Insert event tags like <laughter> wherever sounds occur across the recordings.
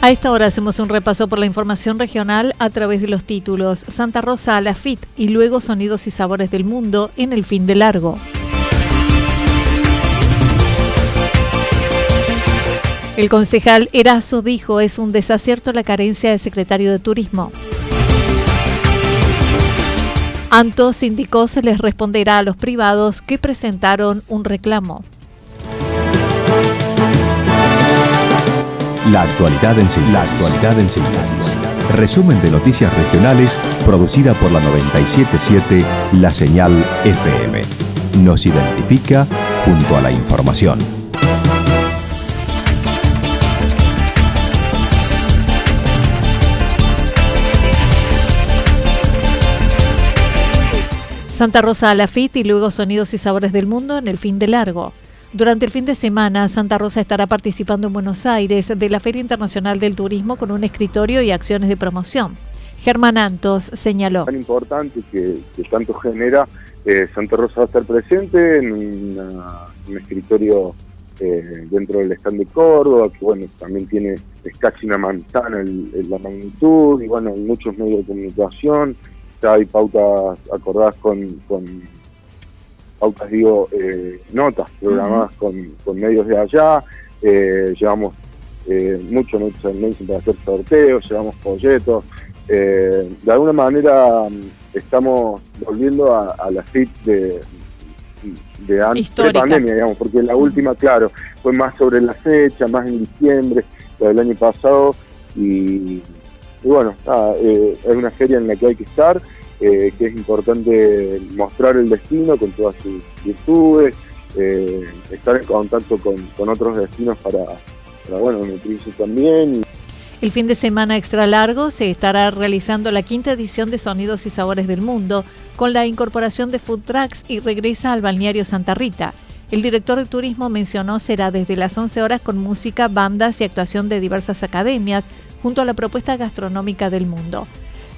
A esta hora hacemos un repaso por la información regional a través de los títulos Santa Rosa a la FIT y luego Sonidos y Sabores del Mundo en el fin de largo. El concejal Erazo dijo es un desacierto la carencia de secretario de Turismo. Antos indicó se les responderá a los privados que presentaron un reclamo. La actualidad en síntesis. La actualidad en síntesis. Resumen de noticias regionales producida por la 977 La Señal FM. Nos identifica junto a la información. Santa Rosa a la FIT y luego Sonidos y Sabores del Mundo en el fin de largo. Durante el fin de semana, Santa Rosa estará participando en Buenos Aires de la Feria Internacional del Turismo con un escritorio y acciones de promoción. Germán Antos señaló. Tan importante que, tanto genera, eh, Santa Rosa va a estar presente en un escritorio eh, dentro del stand de Córdoba, que bueno, también tiene es casi una manzana en, la magnitud, y bueno, muchos medios de comunicación, ya hay pautas acordadas con, pautas, digo, eh, notas programadas con, medios de allá, eh, llevamos eh, mucho merchandising para hacer sorteos, llevamos folletos, eh, de alguna manera estamos volviendo a, la FIT de, de antes de pandemia, digamos, porque la última, claro, fue más sobre la fecha, más en diciembre, del año pasado, y y bueno, eh, es una feria en la que hay que estar, eh, que es importante mostrar el destino con todas sus virtudes, eh, estar en contacto con, otros destinos para, para bueno, nutrirse también. El fin de semana extra largo se estará realizando la quinta edición de Sonidos y Sabores del Mundo con la incorporación de food trucks y regresa al balneario Santa Rita. El director de turismo mencionó será desde las 11 horas con música, bandas y actuación de diversas academias, junto a la propuesta gastronómica del mundo.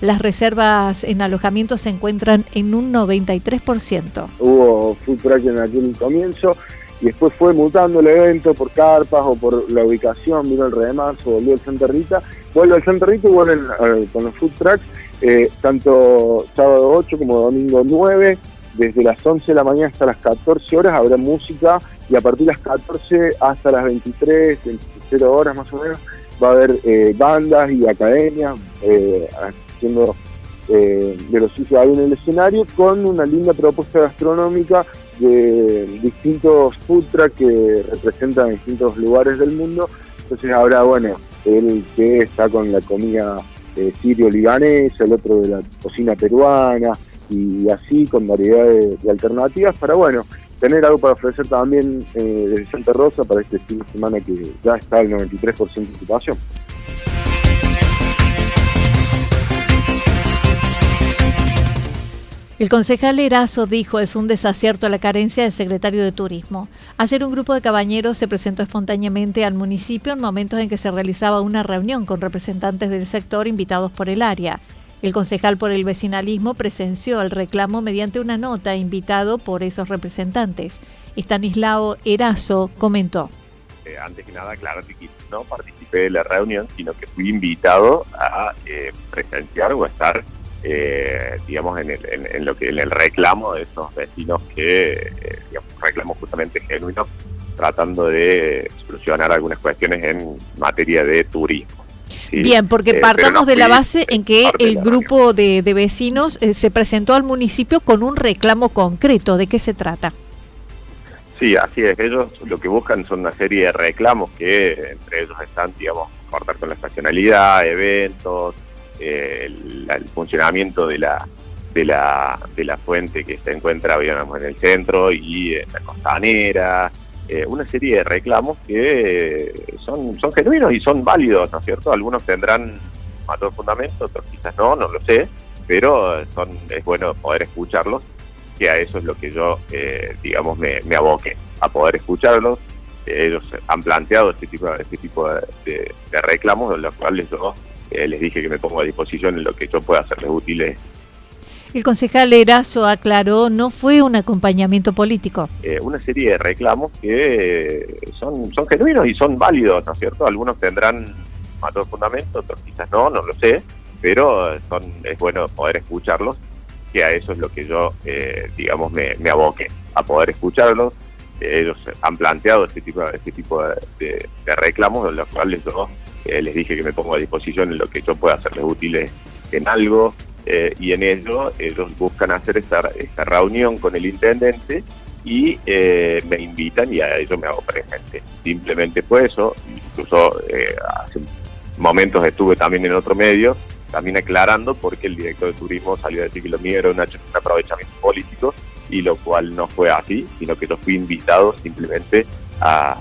Las reservas en alojamiento se encuentran en un 93%. Hubo food truck en aquel comienzo y después fue mutando el evento por carpas o por la ubicación, vino el remarzo, volvió el Santa Rita, vuelve al Santa Rita y vuelven eh, con los food trucks, eh, tanto sábado 8 como domingo 9, desde las 11 de la mañana hasta las 14 horas habrá música y a partir de las 14 hasta las 23, 0 horas más o menos, va a haber eh, bandas y academias eh, haciendo eh, de los sitios ahí en el escenario con una linda propuesta gastronómica de distintos food que representan distintos lugares del mundo. Entonces habrá, bueno, el que está con la comida sirio-libanesa, el otro de la cocina peruana y así con variedad de alternativas para, bueno, tener algo para ofrecer también eh, desde Santa Rosa para este fin de semana que ya está al 93% de ocupación. El concejal Erazo dijo es un desacierto la carencia del secretario de Turismo. Ayer un grupo de cabañeros se presentó espontáneamente al municipio en momentos en que se realizaba una reunión con representantes del sector invitados por el área. El concejal por el vecinalismo presenció el reclamo mediante una nota invitado por esos representantes. Estanislao Erazo comentó. Eh, antes que nada, claro que no participé de la reunión, sino que fui invitado a eh, presenciar o estar, eh, digamos, en, el, lo que en el reclamo de esos vecinos que, digamos, reclamo justamente genuino tratando de solucionar algunas cuestiones en materia de turismo. Bien, porque eh, partamos de la base en que el grupo de, vecinos eh, se presentó al municipio con un reclamo concreto. ¿De qué se trata? Sí, así es. Ellos lo que buscan son una serie de reclamos que entre ellos están, digamos, cortar con la estacionalidad, eventos, eh, el, funcionamiento de la, de la, de la fuente que se encuentra digamos, en el centro y en la costanera, eh, una serie de reclamos que son, son genuinos y son válidos, ¿no es cierto? Algunos tendrán mayor fundamento, otros quizás no, no lo sé, pero son, es bueno poder escucharlos, que a eso es lo que yo, eh, digamos, me, me aboque, a poder escucharlos. ellos han planteado este tipo, este tipo de, reclamos, de los cuales yo eh, les dije que me pongo a disposición en lo que yo pueda hacerles útiles el concejal Erazo aclaró, no fue un acompañamiento político. Eh, una serie de reclamos que son, son genuinos y son válidos, ¿no es cierto? Algunos tendrán mayor fundamento, otros quizás no, no lo sé, pero son, es bueno poder escucharlos, que a eso es lo que yo, eh, digamos, me, me aboque, a poder escucharlos. ellos han planteado este tipo, este tipo de, reclamos, de los cuales yo eh, les dije que me pongo a disposición en lo que yo pueda hacerles útiles en algo, eh, y en ello ellos buscan hacer esta, esta reunión con el intendente y eh, me invitan y a ello me hago presente. Simplemente fue eso, incluso eh, hace momentos estuve también en otro medio, también aclarando porque el director de turismo salió a decir que lo mío era un, aprovechamiento político y lo cual no fue así, sino que yo fui invitado simplemente a,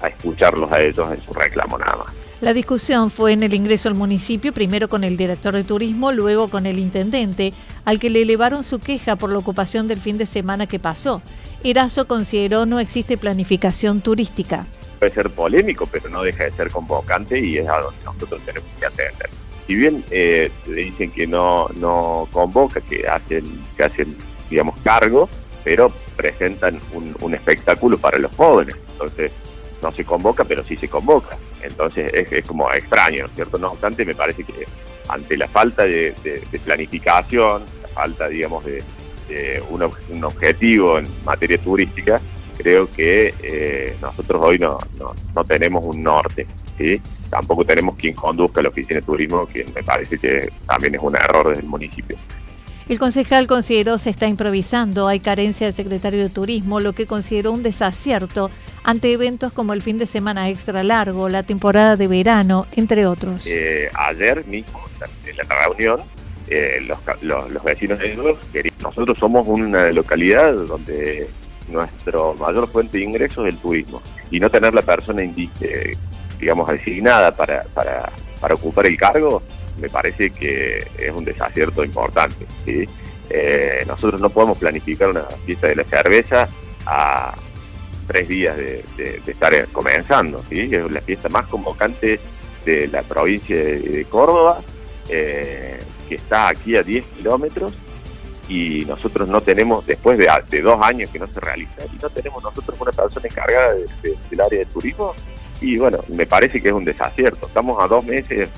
a escucharlos a ellos en su reclamo nada más. La discusión fue en el ingreso al municipio, primero con el director de turismo, luego con el intendente, al que le elevaron su queja por la ocupación del fin de semana que pasó. Erazo consideró no existe planificación turística. Puede ser polémico, pero no deja de ser convocante y es a donde nosotros tenemos que atender. Si bien eh, dicen que no, no convoca, que hacen, que hacen, digamos, cargo, pero presentan un espectáculo para los jóvenes. Entonces, no se convoca, pero sí se convoca. Entonces es, como extraño, ¿cierto? No obstante, me parece que ante la falta de, planificación, la falta, digamos, de, un, objetivo en materia turística, creo que eh, nosotros hoy no, no, tenemos un norte, ¿sí? Tampoco tenemos quien conduzca la oficina de turismo, que me parece que también es un error desde el municipio. El concejal consideró se está improvisando, hay carencia de secretario de turismo, lo que consideró un desacierto ante eventos como el fin de semana extra largo, la temporada de verano, entre otros. Eh, ayer mismo, en la reunión, eh, los, vecinos de ellos, nosotros somos una localidad donde nuestro mayor fuente de ingresos es el turismo y no tener la persona, eh, digamos, designada para, para, para ocupar el cargo me parece que es un desacierto importante. Eh, nosotros no podemos planificar una fiesta de la cerveza a tres días de, estar comenzando. ¿sí? Es la fiesta más convocante de la provincia de, Córdoba, eh, que está aquí a 10 kilómetros y nosotros no tenemos, después de, dos años que no se realiza, y no tenemos nosotros una persona encargada del área de turismo, y bueno, me parece que es un desacierto. Estamos a dos meses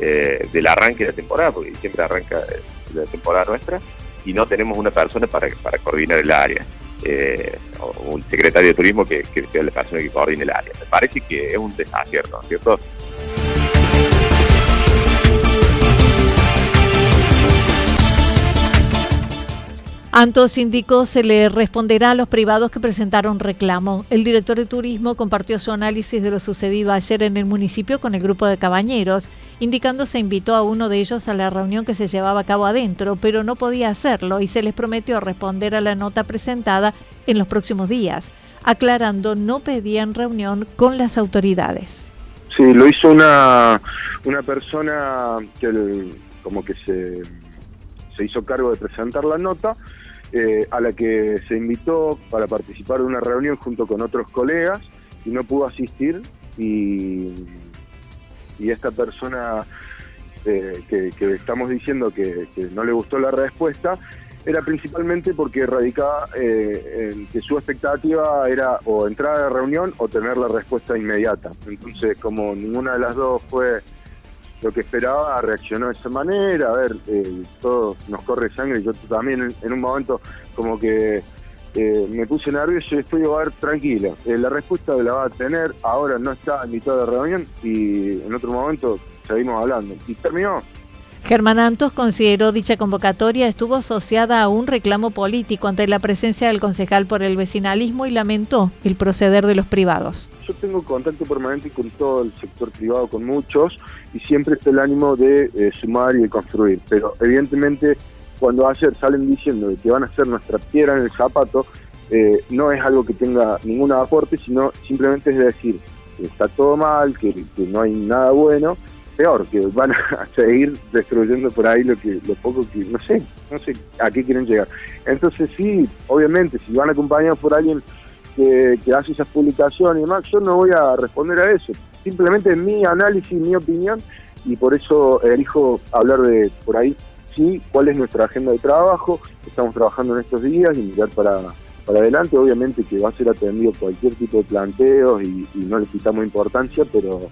eh, del arranque de la temporada, porque siempre arranca eh, la temporada nuestra, y no tenemos una persona para, para coordinar el área, eh, un secretario de turismo que, que sea la persona que coordine el área. Me parece que es un desacierto, ¿cierto? Antos indicó se le responderá a los privados que presentaron reclamo. El director de turismo compartió su análisis de lo sucedido ayer en el municipio con el grupo de cabañeros, indicando se invitó a uno de ellos a la reunión que se llevaba a cabo adentro, pero no podía hacerlo y se les prometió responder a la nota presentada en los próximos días, aclarando no pedían reunión con las autoridades. Sí, lo hizo una, una persona que como que se, se hizo cargo de presentar la nota eh, a la que se invitó para participar de una reunión junto con otros colegas y no pudo asistir y, y esta persona eh, que, estamos diciendo que, no le gustó la respuesta era principalmente porque radicaba eh, en que su expectativa era o entrar a la reunión o tener la respuesta inmediata. Entonces, como ninguna de las dos fue lo que esperaba, reaccionó de esa manera, a ver, eh, todo nos corre sangre, yo también en, un momento como que eh, me puse nervioso y después digo, a ver, tranquilo, eh, la respuesta la va a tener, ahora no está en mitad de reunión y en otro momento seguimos hablando. Y terminó. Germán Antos consideró dicha convocatoria estuvo asociada a un reclamo político ante la presencia del concejal por el vecinalismo y lamentó el proceder de los privados. Yo tengo contacto permanente con todo el sector privado, con muchos, y siempre está el ánimo de eh, sumar y de construir. Pero evidentemente cuando ayer salen diciendo que van a ser nuestra piedra en el zapato, eh, no es algo que tenga ningún aporte, sino simplemente es decir que está todo mal, que, no hay nada bueno, peor, que van a <laughs> seguir destruyendo por ahí lo que lo poco que, no sé, no sé a qué quieren llegar. Entonces sí, obviamente, si van acompañados por alguien que, que hace esas publicaciones y demás, yo no voy a responder a eso. Simplemente mi análisis, mi opinión, y por eso elijo hablar de por ahí sí cuál es nuestra agenda de trabajo, estamos trabajando en estos días y mirar para, para adelante, obviamente que va a ser atendido cualquier tipo de planteos y no le quitamos importancia, pero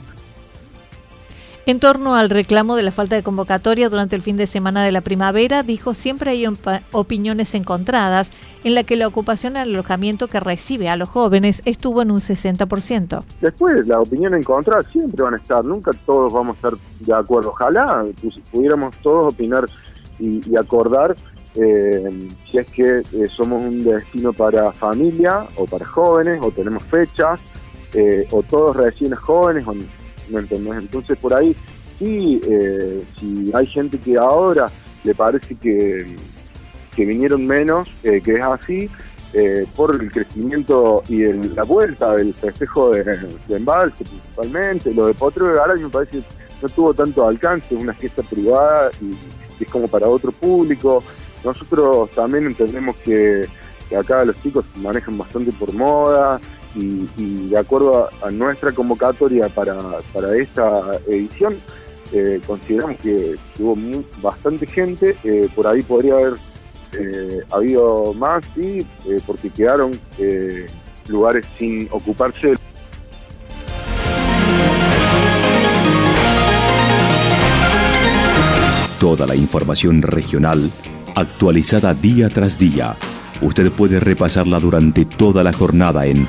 en torno al reclamo de la falta de convocatoria durante el fin de semana de la primavera, dijo siempre hay opiniones encontradas, en la que la ocupación al alojamiento que recibe a los jóvenes estuvo en un 60%. Después, las opiniones encontradas siempre van a estar, nunca todos vamos a estar de acuerdo. Ojalá pudiéramos todos opinar y, acordar eh, si es que eh, somos un destino para familia o para jóvenes, o tenemos fechas, eh, o todos recién jóvenes, o Entonces por ahí sí, eh, si hay gente que ahora le parece que, que vinieron menos, eh, que es así, eh, por el crecimiento y la vuelta del festejo de, embalse principalmente, lo de Potro de Garay me parece que no tuvo tanto alcance, es una fiesta privada y, es como para otro público. Nosotros también entendemos que acá los chicos manejan bastante por moda, y, de acuerdo a, nuestra convocatoria para, esta edición, eh, consideramos que, hubo bastante gente, eh, por ahí podría haber eh, habido más, y porque quedaron lugares sin ocuparse. Toda la información regional actualizada día tras día. Usted puede repasarla durante toda la jornada en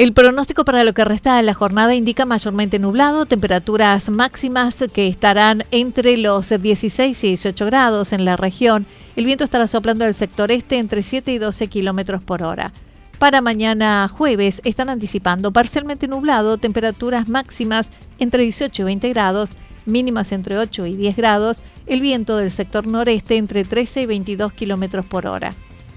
El pronóstico para lo que resta de la jornada indica mayormente nublado, temperaturas máximas que estarán entre los 16 y 18 grados en la región. El viento estará soplando del sector este entre 7 y 12 kilómetros por hora. Para mañana jueves están anticipando parcialmente nublado, temperaturas máximas entre 18 y 20 grados, mínimas entre 8 y 10 grados, el viento del sector noreste entre 13 y 22 kilómetros por hora.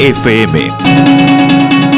FM.